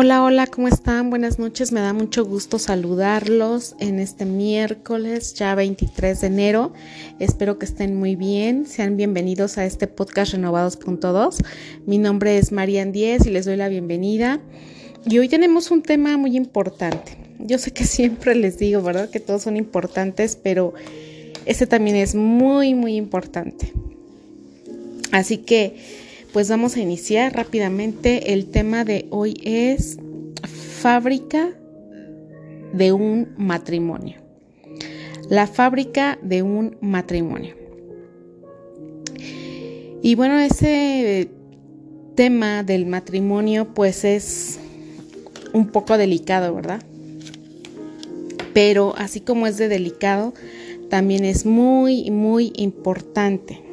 Hola, hola, ¿cómo están? Buenas noches, me da mucho gusto saludarlos en este miércoles, ya 23 de enero. Espero que estén muy bien, sean bienvenidos a este podcast Renovados.2. Mi nombre es Marian Díez y les doy la bienvenida. Y hoy tenemos un tema muy importante. Yo sé que siempre les digo, ¿verdad? Que todos son importantes, pero este también es muy, muy importante. Así que pues vamos a iniciar rápidamente. El tema de hoy es fábrica de un matrimonio. La fábrica de un matrimonio. Y bueno, ese tema del matrimonio pues es un poco delicado, ¿verdad? Pero así como es de delicado, también es muy, muy importante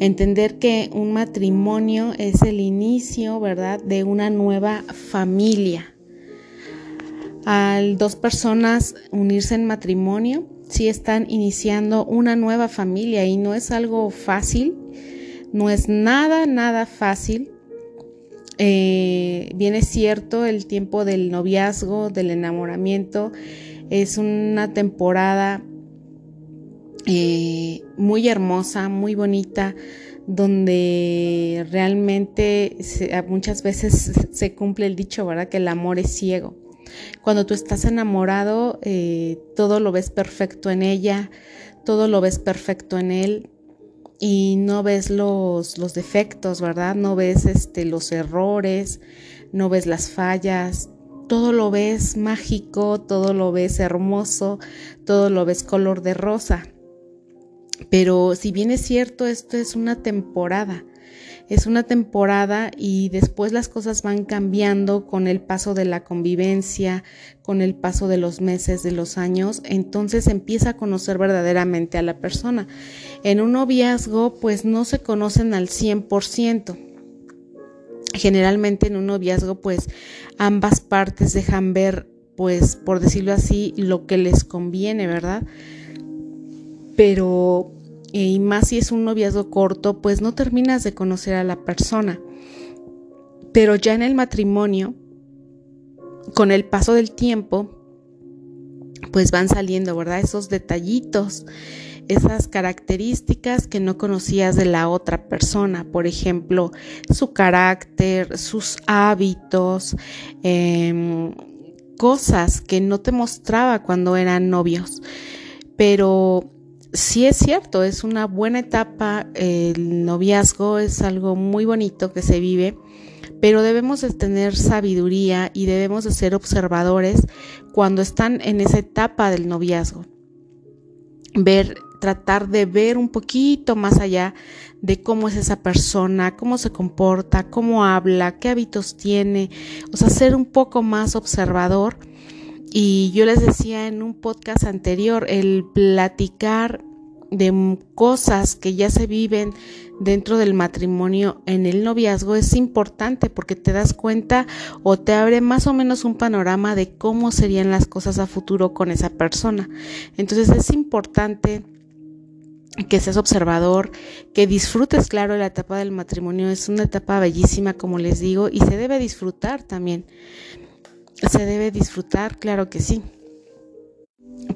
entender que un matrimonio es el inicio, ¿verdad?, de una nueva familia. Al dos personas unirse en matrimonio, sí están iniciando una nueva familia y no es algo fácil, no es nada, nada fácil. Eh, bien es cierto, el tiempo del noviazgo, del enamoramiento, es una temporada eh, muy hermosa, muy bonita, donde realmente muchas veces se cumple el dicho, ¿verdad? Que el amor es ciego. Cuando tú estás enamorado, eh, todo lo ves perfecto en ella, todo lo ves perfecto en él y no ves los, defectos, ¿verdad? No ves este, los errores, no ves las fallas, todo lo ves mágico, todo lo ves hermoso, todo lo ves color de rosa. Pero si bien es cierto, esto es una temporada. Es una temporada y después las cosas van cambiando con el paso de la convivencia, con el paso de los meses, de los años, entonces empieza a conocer verdaderamente a la persona. En un noviazgo pues no se conocen al 100%. Generalmente en un noviazgo pues ambas partes dejan ver pues por decirlo así lo que les conviene, ¿verdad? pero y más si es un noviazgo corto, pues no terminas de conocer a la persona. Pero ya en el matrimonio, con el paso del tiempo, pues van saliendo, ¿verdad? Esos detallitos, esas características que no conocías de la otra persona, por ejemplo, su carácter, sus hábitos, em, cosas que no te mostraba cuando eran novios. Pero sí es cierto, es una buena etapa, el noviazgo es algo muy bonito que se vive, pero debemos de tener sabiduría y debemos de ser observadores cuando están en esa etapa del noviazgo. Ver, tratar de ver un poquito más allá de cómo es esa persona, cómo se comporta, cómo habla, qué hábitos tiene, o sea, ser un poco más observador y yo les decía en un podcast anterior, el platicar de cosas que ya se viven dentro del matrimonio en el noviazgo es importante porque te das cuenta o te abre más o menos un panorama de cómo serían las cosas a futuro con esa persona. Entonces es importante que seas observador, que disfrutes, claro, la etapa del matrimonio. Es una etapa bellísima, como les digo, y se debe disfrutar también se debe disfrutar, claro que sí.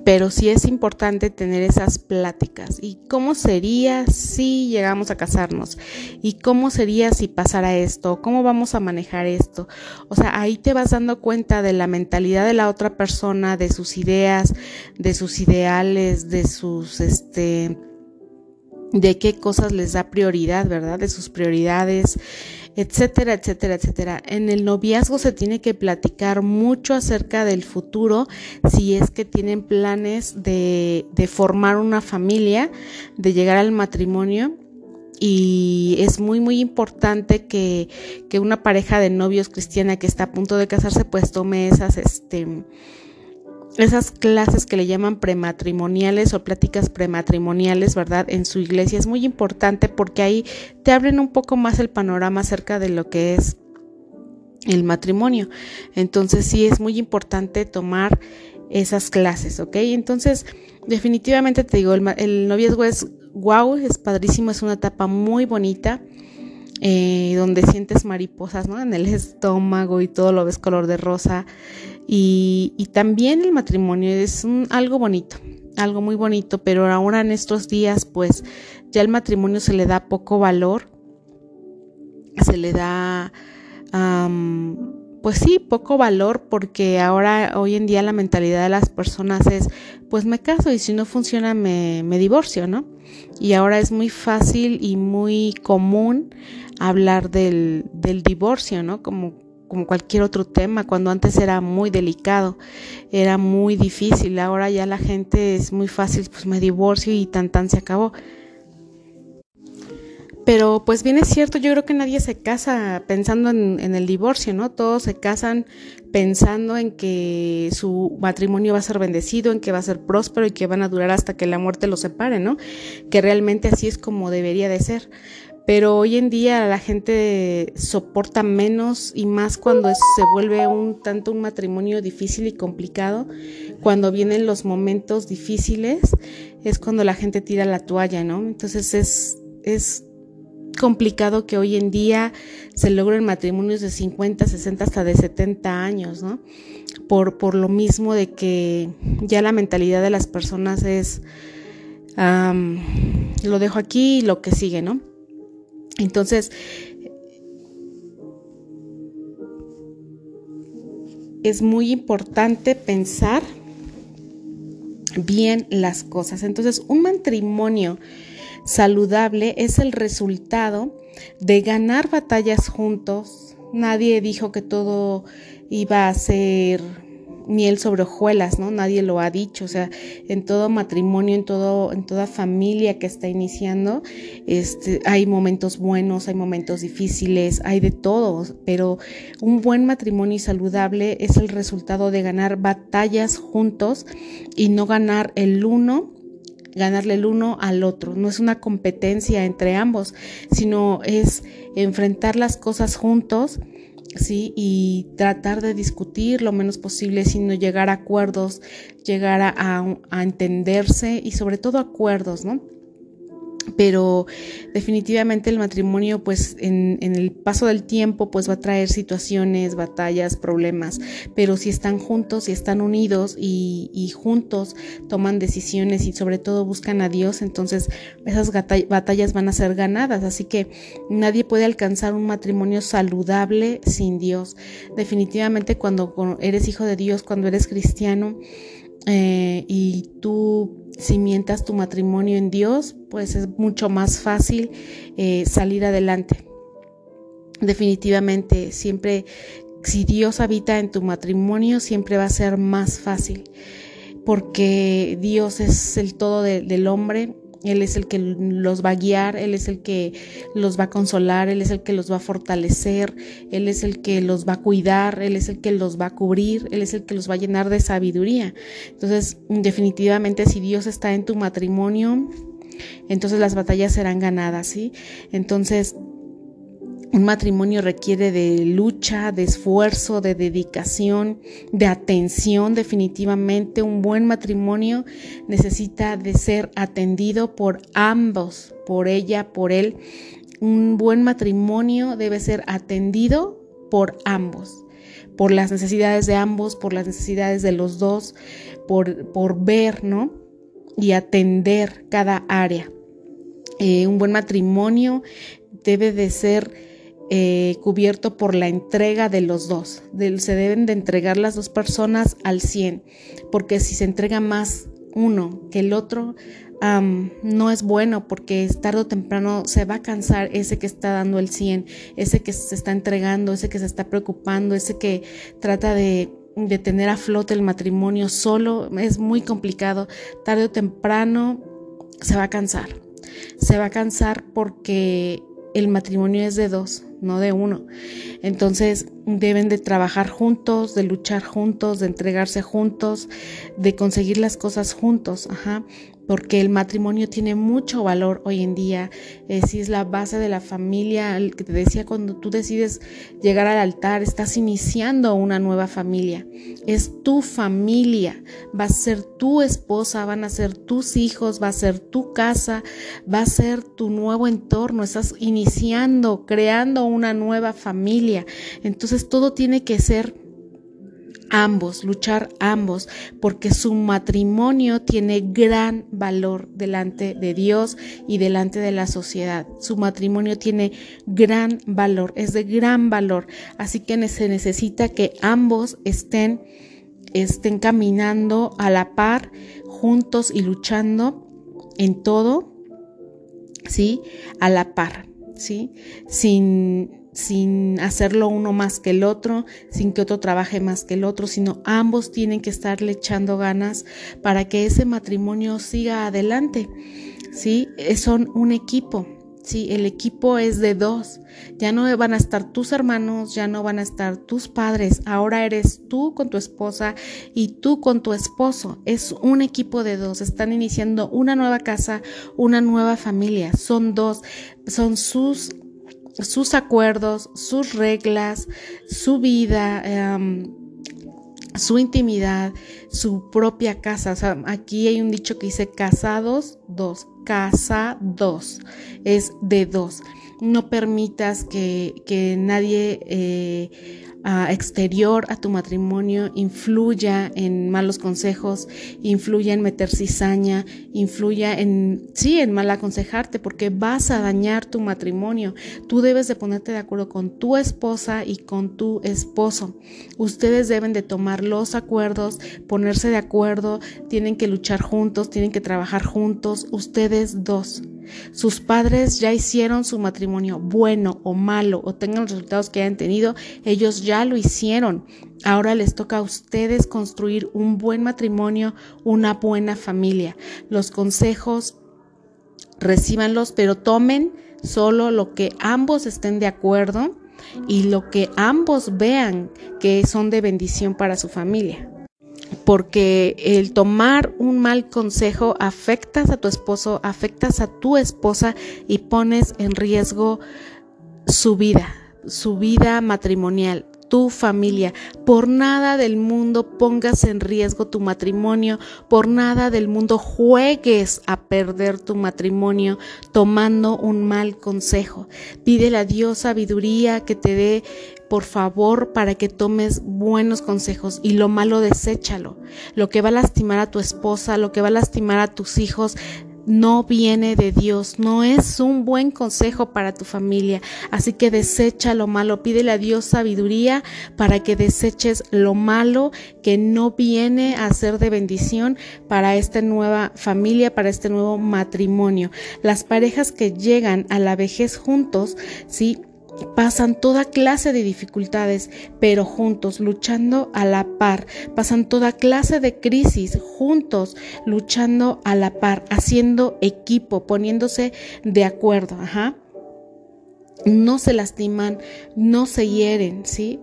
Pero sí es importante tener esas pláticas. ¿Y cómo sería si llegamos a casarnos? ¿Y cómo sería si pasara esto? ¿Cómo vamos a manejar esto? O sea, ahí te vas dando cuenta de la mentalidad de la otra persona, de sus ideas, de sus ideales, de sus, este, de qué cosas les da prioridad, ¿verdad? De sus prioridades, etcétera, etcétera, etcétera. En el noviazgo se tiene que platicar mucho acerca del futuro, si es que tienen planes de, formar una familia, de llegar al matrimonio. Y es muy, muy importante que, que una pareja de novios cristiana que está a punto de casarse, pues tome esas, este, esas clases que le llaman prematrimoniales o pláticas prematrimoniales, ¿verdad? En su iglesia es muy importante porque ahí te abren un poco más el panorama acerca de lo que es el matrimonio. Entonces sí es muy importante tomar esas clases, ¿ok? Entonces definitivamente te digo, el, el noviazgo es wow, es padrísimo, es una etapa muy bonita eh, donde sientes mariposas, ¿no? En el estómago y todo lo ves color de rosa. Y, también el matrimonio es algo bonito, algo muy bonito, pero ahora en estos días, pues ya el matrimonio se le da poco valor, se le da pues sí, poco valor porque ahora, hoy en día la mentalidad de las personas es, pues me caso y si no funciona me, me divorcio, ¿no? Y ahora es muy fácil y muy común hablar del, del divorcio, ¿no? Como, como cualquier otro tema, cuando antes era muy delicado, era muy difícil, ahora ya la gente es muy fácil, pues me divorcio y tan tan se acabó. Pero pues bien es cierto, yo creo que nadie se casa pensando en, el divorcio, ¿no? Todos se casan pensando en que su matrimonio va a ser bendecido, en que va a ser próspero y que van a durar hasta que la muerte los separe, ¿no? Que realmente así es como debería de ser. Pero hoy en día la gente soporta menos y más cuando se vuelve un tanto un matrimonio difícil y complicado, cuando vienen los momentos difíciles, es cuando la gente tira la toalla, ¿no? Entonces es, es complicado que hoy en día se logren matrimonios de 50, 60 hasta de 70 años, ¿no? Por, por lo mismo de que ya la mentalidad de las personas es, lo dejo aquí y lo que sigue, ¿no? Entonces, es muy importante pensar bien las cosas. Entonces, un matrimonio saludable es el resultado de ganar batallas juntos. Nadie dijo que todo iba a ser miel sobre hojuelas, ¿no? Nadie lo ha dicho, o sea, en todo matrimonio, en todo en toda familia que está iniciando, este hay momentos buenos, hay momentos difíciles, hay de todo, pero un buen matrimonio saludable es el resultado de ganar batallas juntos y no ganar el uno ganarle el uno al otro. No es una competencia entre ambos, sino es enfrentar las cosas juntos, ¿sí? Y tratar de discutir lo menos posible, sino llegar a acuerdos, llegar a, a entenderse y sobre todo acuerdos, ¿no? Pero definitivamente el matrimonio pues en, el paso del tiempo pues va a traer situaciones, batallas, problemas, pero si están juntos, si están unidos y, y juntos toman decisiones y sobre todo buscan a Dios, entonces esas batallas van a ser ganadas, así que nadie puede alcanzar un matrimonio saludable sin Dios. Definitivamente cuando eres hijo de Dios, cuando eres cristiano, eh, y tú cimientas tu matrimonio en Dios, pues es mucho más fácil eh, salir adelante. Definitivamente, siempre, si Dios habita en tu matrimonio, siempre va a ser más fácil, porque Dios es el todo del hombre él es el que los va a guiar, Él es el que los va a consolar, Él es el que los va a fortalecer, Él es el que los va a cuidar, Él es el que los va a cubrir, Él es el que los va a llenar de sabiduría. Entonces, definitivamente, si Dios está en tu matrimonio, entonces las batallas serán ganadas, ¿sí? Entonces, un matrimonio requiere de lucha, de esfuerzo, de dedicación, de atención definitivamente. Un buen matrimonio necesita de ser atendido por ambos, por ella, por él. Un buen matrimonio debe ser atendido por ambos, por las necesidades de ambos, por las necesidades de los dos, por, por ver, ¿no? Y atender cada área. Eh, un buen matrimonio debe de ser eh, cubierto por la entrega de los dos. se deben de entregar las dos personas al 100, porque si se entrega más uno que el otro, no es bueno porque tarde o temprano se va a cansar ese que está dando el 100, ese que se está entregando, ese que se está preocupando, ese que trata de, de tener a flote el matrimonio solo. Es muy complicado. Tarde o temprano se va a cansar. Se va a cansar porque el matrimonio es de dos no de uno. Entonces deben de trabajar juntos, de luchar juntos, de entregarse juntos, de conseguir las cosas juntos, ajá porque el matrimonio tiene mucho valor hoy en día, eh, si es la base de la familia, el que te decía cuando tú decides llegar al altar, estás iniciando una nueva familia, es tu familia, va a ser tu esposa, van a ser tus hijos, va a ser tu casa, va a ser tu nuevo entorno, estás iniciando, creando una nueva familia, entonces todo tiene que ser ambos, luchar ambos, porque su matrimonio tiene gran valor delante de Dios y delante de la sociedad. Su matrimonio tiene gran valor, es de gran valor. Así que se necesita que ambos estén, estén caminando a la par, juntos y luchando en todo, ¿sí? A la par, ¿sí? Sin sin hacerlo uno más que el otro, sin que otro trabaje más que el otro, sino ambos tienen que estarle echando ganas para que ese matrimonio siga adelante. ¿Sí? Son un equipo. Sí, el equipo es de dos. Ya no van a estar tus hermanos, ya no van a estar tus padres. Ahora eres tú con tu esposa y tú con tu esposo. Es un equipo de dos. Están iniciando una nueva casa, una nueva familia. Son dos. Son sus sus acuerdos, sus reglas, su vida, em, su intimidad, su propia casa. aquí hay un dicho que dice casados dos, casa dos, es de dos. No permitas que, que nadie eh, exterior a tu matrimonio influya en malos consejos, influya en meter cizaña, influya en, sí, en mal aconsejarte, porque vas a dañar tu matrimonio. Tú debes de ponerte de acuerdo con tu esposa y con tu esposo. Ustedes deben de tomar los acuerdos, ponerse de acuerdo, tienen que luchar juntos, tienen que trabajar juntos, ustedes dos. Sus padres ya hicieron su matrimonio bueno o malo o tengan los resultados que hayan tenido, ellos ya lo hicieron. Ahora les toca a ustedes construir un buen matrimonio, una buena familia. Los consejos, recíbanlos, pero tomen solo lo que ambos estén de acuerdo y lo que ambos vean que son de bendición para su familia porque el tomar un mal consejo afectas a tu esposo, afectas a tu esposa y pones en riesgo su vida, su vida matrimonial, tu familia. Por nada del mundo pongas en riesgo tu matrimonio, por nada del mundo juegues a perder tu matrimonio tomando un mal consejo. Pídele a Dios sabiduría que te dé por favor, para que tomes buenos consejos y lo malo deséchalo. Lo que va a lastimar a tu esposa, lo que va a lastimar a tus hijos, no viene de Dios, no es un buen consejo para tu familia. Así que desecha lo malo, pídele a Dios sabiduría para que deseches lo malo que no viene a ser de bendición para esta nueva familia, para este nuevo matrimonio. Las parejas que llegan a la vejez juntos, sí, pasan toda clase de dificultades, pero juntos, luchando a la par, pasan toda clase de crisis, juntos, luchando a la par, haciendo equipo, poniéndose de acuerdo, ajá no se lastiman, no se hieren, ¿sí?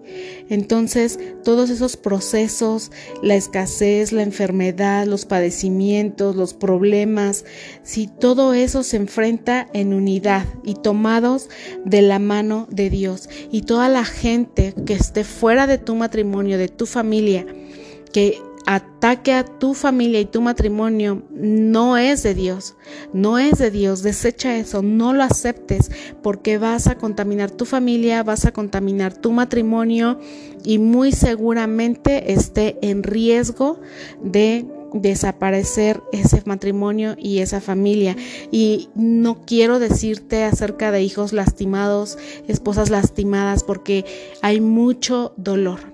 Entonces, todos esos procesos, la escasez, la enfermedad, los padecimientos, los problemas, si todo eso se enfrenta en unidad y tomados de la mano de Dios y toda la gente que esté fuera de tu matrimonio, de tu familia, que ataque a tu familia y tu matrimonio no es de Dios, no es de Dios, desecha eso, no lo aceptes porque vas a contaminar tu familia, vas a contaminar tu matrimonio y muy seguramente esté en riesgo de desaparecer ese matrimonio y esa familia. Y no quiero decirte acerca de hijos lastimados, esposas lastimadas, porque hay mucho dolor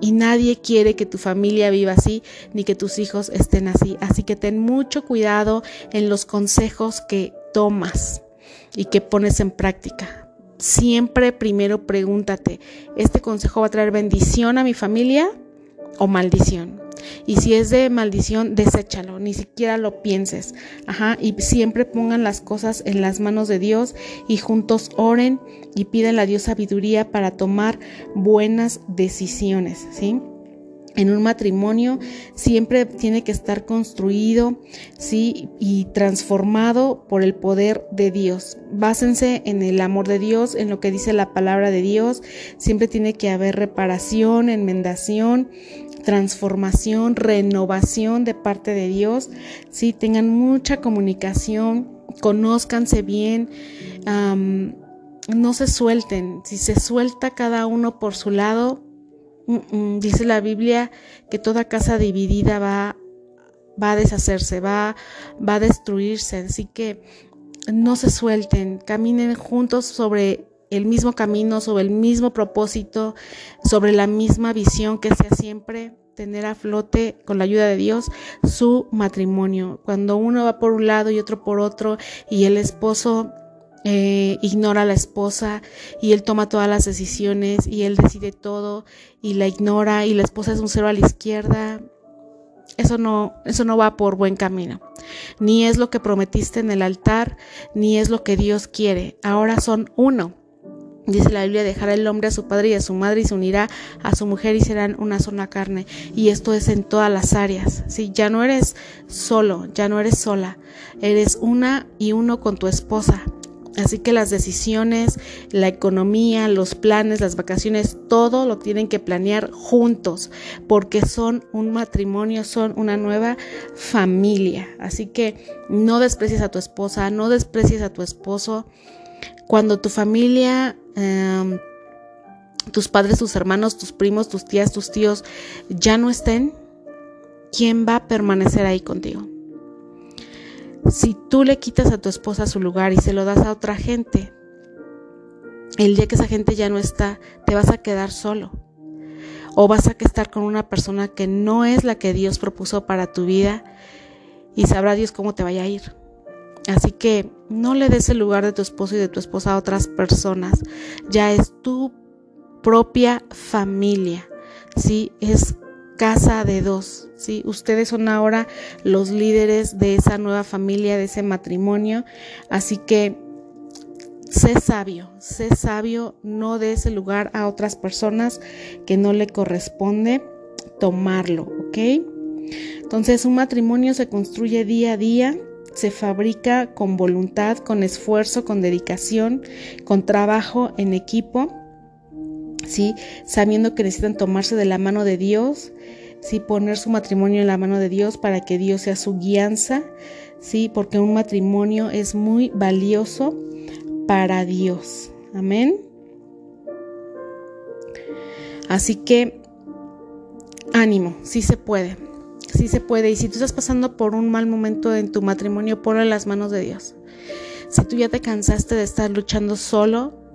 y nadie quiere que tu familia viva así ni que tus hijos estén así. Así que ten mucho cuidado en los consejos que tomas y que pones en práctica. Siempre primero pregúntate, ¿este consejo va a traer bendición a mi familia o maldición? Y si es de maldición, deséchalo, ni siquiera lo pienses. Ajá, y siempre pongan las cosas en las manos de Dios y juntos oren y piden a Dios sabiduría para tomar buenas decisiones, ¿sí? en un matrimonio siempre tiene que estar construido, sí, y transformado por el poder de Dios. Básense en el amor de Dios, en lo que dice la palabra de Dios. Siempre tiene que haber reparación, enmendación, transformación, renovación de parte de Dios. Sí, tengan mucha comunicación, conózcanse bien. no se suelten, si se suelta cada uno por su lado, dice la Biblia que toda casa dividida va, va a deshacerse, va, va a destruirse. Así que no se suelten, caminen juntos sobre el mismo camino, sobre el mismo propósito, sobre la misma visión que sea siempre tener a flote con la ayuda de Dios su matrimonio. Cuando uno va por un lado y otro por otro y el esposo eh, ignora a la esposa y él toma todas las decisiones y él decide todo y la ignora y la esposa es un cero a la izquierda. Eso no, eso no va por buen camino. Ni es lo que prometiste en el altar, ni es lo que Dios quiere. Ahora son uno. Dice la Biblia, dejará el hombre a su padre y a su madre y se unirá a su mujer y serán una sola carne. Y esto es en todas las áreas. ¿sí? Ya no eres solo, ya no eres sola. Eres una y uno con tu esposa. Así que las decisiones, la economía, los planes, las vacaciones, todo lo tienen que planear juntos, porque son un matrimonio, son una nueva familia. Así que no desprecies a tu esposa, no desprecies a tu esposo. Cuando tu familia, em, tus padres, tus hermanos, tus primos, tus tías, tus tíos ya no estén, ¿quién va a permanecer ahí contigo? Si tú le quitas a tu esposa su lugar y se lo das a otra gente, el día que esa gente ya no está, te vas a quedar solo. O vas a estar con una persona que no es la que Dios propuso para tu vida y sabrá Dios cómo te vaya a ir. Así que no le des el lugar de tu esposo y de tu esposa a otras personas. Ya es tu propia familia. Sí, es casa de dos, ¿sí? Ustedes son ahora los líderes de esa nueva familia, de ese matrimonio, así que sé sabio, sé sabio, no de ese lugar a otras personas que no le corresponde tomarlo, ¿ok? Entonces un matrimonio se construye día a día, se fabrica con voluntad, con esfuerzo, con dedicación, con trabajo en equipo ¿sí? Sabiendo que necesitan tomarse de la mano de Dios, ¿sí? Poner su matrimonio en la mano de Dios para que Dios sea su guianza, ¿sí? Porque un matrimonio es muy valioso para Dios. Amén. Así que ánimo, sí se puede. Sí se puede. Y si tú estás pasando por un mal momento en tu matrimonio, ponlo en las manos de Dios. Si tú ya te cansaste de estar luchando solo,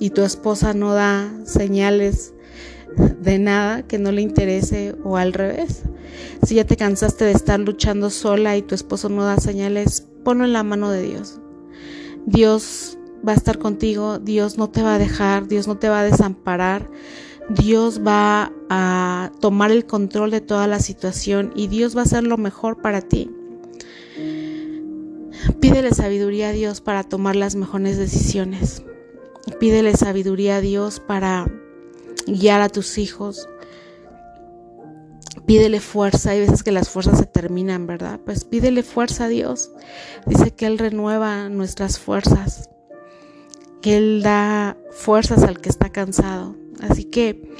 y tu esposa no da señales de nada que no le interese o al revés. Si ya te cansaste de estar luchando sola y tu esposo no da señales, ponlo en la mano de Dios. Dios va a estar contigo, Dios no te va a dejar, Dios no te va a desamparar, Dios va a tomar el control de toda la situación y Dios va a hacer lo mejor para ti. Pídele sabiduría a Dios para tomar las mejores decisiones. Pídele sabiduría a Dios para guiar a tus hijos. Pídele fuerza. Hay veces que las fuerzas se terminan, ¿verdad? Pues pídele fuerza a Dios. Dice que Él renueva nuestras fuerzas. Que Él da fuerzas al que está cansado. Así que,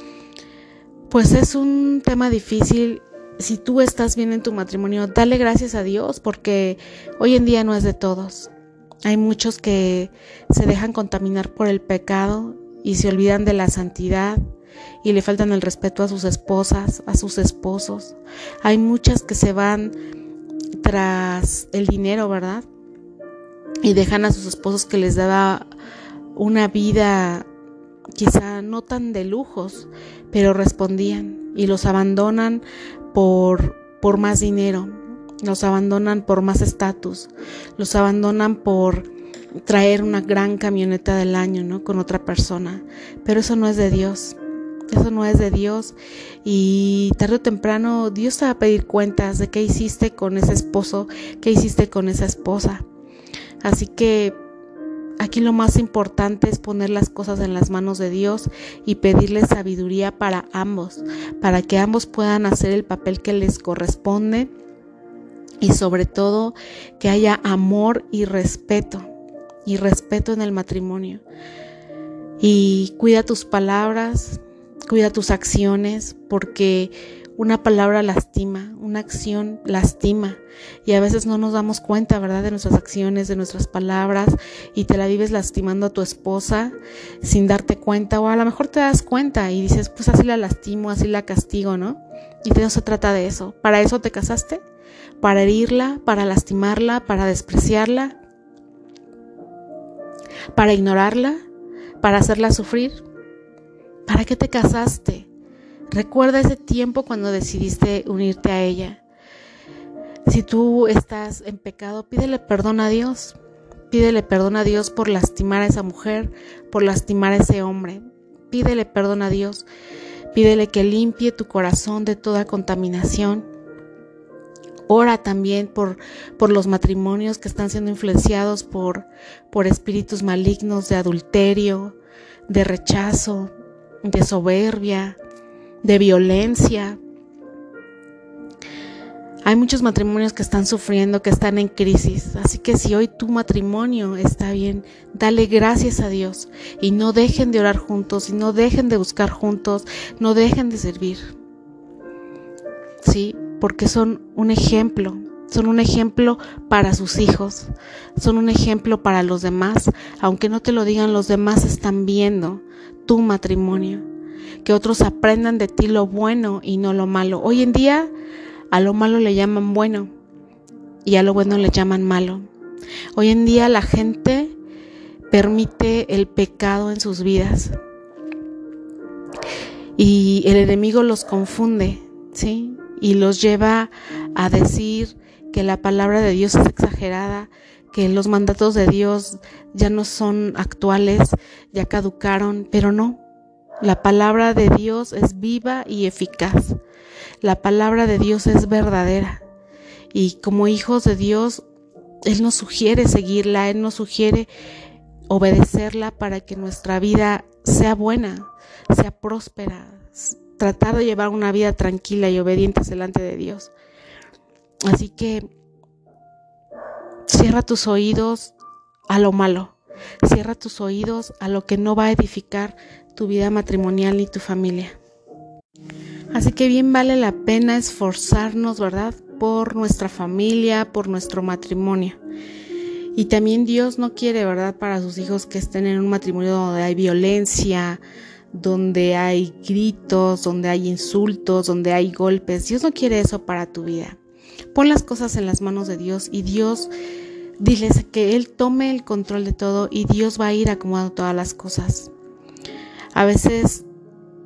pues es un tema difícil. Si tú estás bien en tu matrimonio, dale gracias a Dios porque hoy en día no es de todos. Hay muchos que se dejan contaminar por el pecado y se olvidan de la santidad y le faltan el respeto a sus esposas, a sus esposos. Hay muchas que se van tras el dinero, ¿verdad? Y dejan a sus esposos que les daba una vida quizá no tan de lujos, pero respondían y los abandonan por, por más dinero los abandonan por más estatus, los abandonan por traer una gran camioneta del año, ¿no? Con otra persona. Pero eso no es de Dios. Eso no es de Dios. Y tarde o temprano Dios te va a pedir cuentas de qué hiciste con ese esposo, qué hiciste con esa esposa. Así que aquí lo más importante es poner las cosas en las manos de Dios y pedirle sabiduría para ambos, para que ambos puedan hacer el papel que les corresponde y sobre todo que haya amor y respeto, y respeto en el matrimonio. Y cuida tus palabras, cuida tus acciones, porque una palabra lastima, una acción lastima. Y a veces no nos damos cuenta, ¿verdad?, de nuestras acciones, de nuestras palabras, y te la vives lastimando a tu esposa sin darte cuenta, o a lo mejor te das cuenta y dices, pues así la lastimo, así la castigo, ¿no? Y no se trata de eso. ¿Para eso te casaste? para herirla, para lastimarla, para despreciarla, para ignorarla, para hacerla sufrir. ¿Para qué te casaste? Recuerda ese tiempo cuando decidiste unirte a ella. Si tú estás en pecado, pídele perdón a Dios. Pídele perdón a Dios por lastimar a esa mujer, por lastimar a ese hombre. Pídele perdón a Dios. Pídele que limpie tu corazón de toda contaminación Ora también por, por los matrimonios que están siendo influenciados por, por espíritus malignos de adulterio, de rechazo, de soberbia, de violencia. Hay muchos matrimonios que están sufriendo, que están en crisis. Así que si hoy tu matrimonio está bien, dale gracias a Dios y no dejen de orar juntos y no dejen de buscar juntos, no dejen de servir. Sí, porque son un ejemplo, son un ejemplo para sus hijos, son un ejemplo para los demás, aunque no te lo digan los demás están viendo tu matrimonio, que otros aprendan de ti lo bueno y no lo malo. Hoy en día a lo malo le llaman bueno y a lo bueno le llaman malo. Hoy en día la gente permite el pecado en sus vidas y el enemigo los confunde, ¿sí? y los lleva a decir que la palabra de Dios es exagerada, que los mandatos de Dios ya no son actuales, ya caducaron, pero no. La palabra de Dios es viva y eficaz. La palabra de Dios es verdadera. Y como hijos de Dios, Él nos sugiere seguirla, Él nos sugiere obedecerla para que nuestra vida sea buena, sea próspera, tratar de llevar una vida tranquila y obediente delante de Dios. Así que cierra tus oídos a lo malo, cierra tus oídos a lo que no va a edificar tu vida matrimonial y tu familia. Así que bien vale la pena esforzarnos, ¿verdad? Por nuestra familia, por nuestro matrimonio. Y también Dios no quiere, ¿verdad? Para sus hijos que estén en un matrimonio donde hay violencia, donde hay gritos, donde hay insultos, donde hay golpes. Dios no quiere eso para tu vida. Pon las cosas en las manos de Dios y Dios, diles que Él tome el control de todo y Dios va a ir acomodando todas las cosas. A veces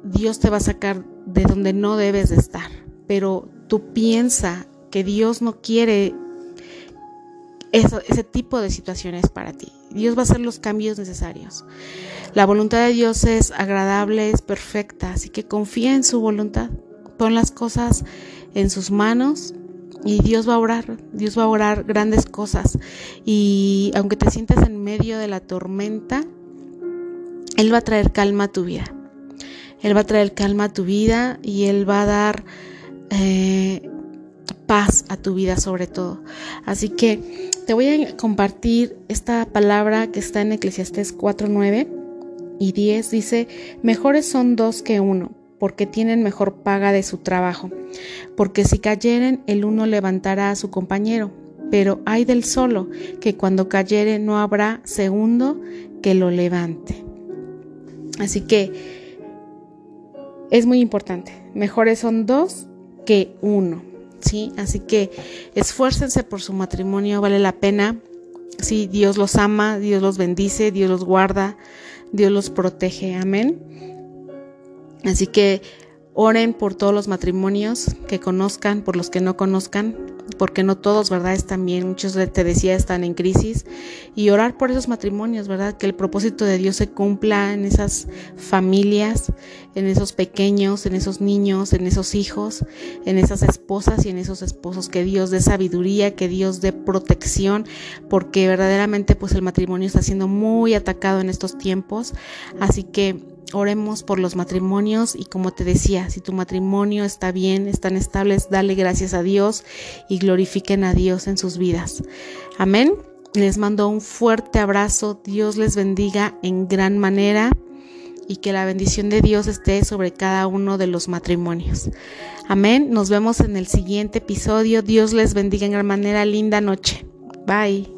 Dios te va a sacar de donde no debes de estar, pero tú piensa que Dios no quiere ese tipo de situaciones para ti. Dios va a hacer los cambios necesarios. La voluntad de Dios es agradable, es perfecta, así que confía en su voluntad. Pon las cosas en sus manos y Dios va a orar, Dios va a orar grandes cosas. Y aunque te sientas en medio de la tormenta, Él va a traer calma a tu vida. Él va a traer calma a tu vida y Él va a dar eh, paz a tu vida sobre todo. Así que te voy a compartir esta palabra que está en Eclesiastés 4, 9 y 10. Dice, mejores son dos que uno, porque tienen mejor paga de su trabajo. Porque si cayeren, el uno levantará a su compañero. Pero hay del solo, que cuando cayere no habrá segundo que lo levante. Así que es muy importante. Mejores son dos que uno. ¿sí? Así que esfuércense por su matrimonio, vale la pena. Sí, Dios los ama, Dios los bendice, Dios los guarda, Dios los protege. Amén. Así que oren por todos los matrimonios que conozcan, por los que no conozcan. porque no todos, ¿verdad? Están bien, muchos te decía están en crisis y orar por esos matrimonios, ¿verdad? Que el propósito de Dios se cumpla en esas familias, en esos pequeños, en esos niños, en esos hijos, en esas esposas y en esos esposos, que Dios dé sabiduría, que Dios dé protección, porque verdaderamente pues el matrimonio está siendo muy atacado en estos tiempos, así que Oremos por los matrimonios y como te decía, si tu matrimonio está bien, están estables, dale gracias a Dios y glorifiquen a Dios en sus vidas. Amén. Les mando un fuerte abrazo. Dios les bendiga en gran manera y que la bendición de Dios esté sobre cada uno de los matrimonios. Amén. Nos vemos en el siguiente episodio. Dios les bendiga en gran manera. Linda noche. Bye.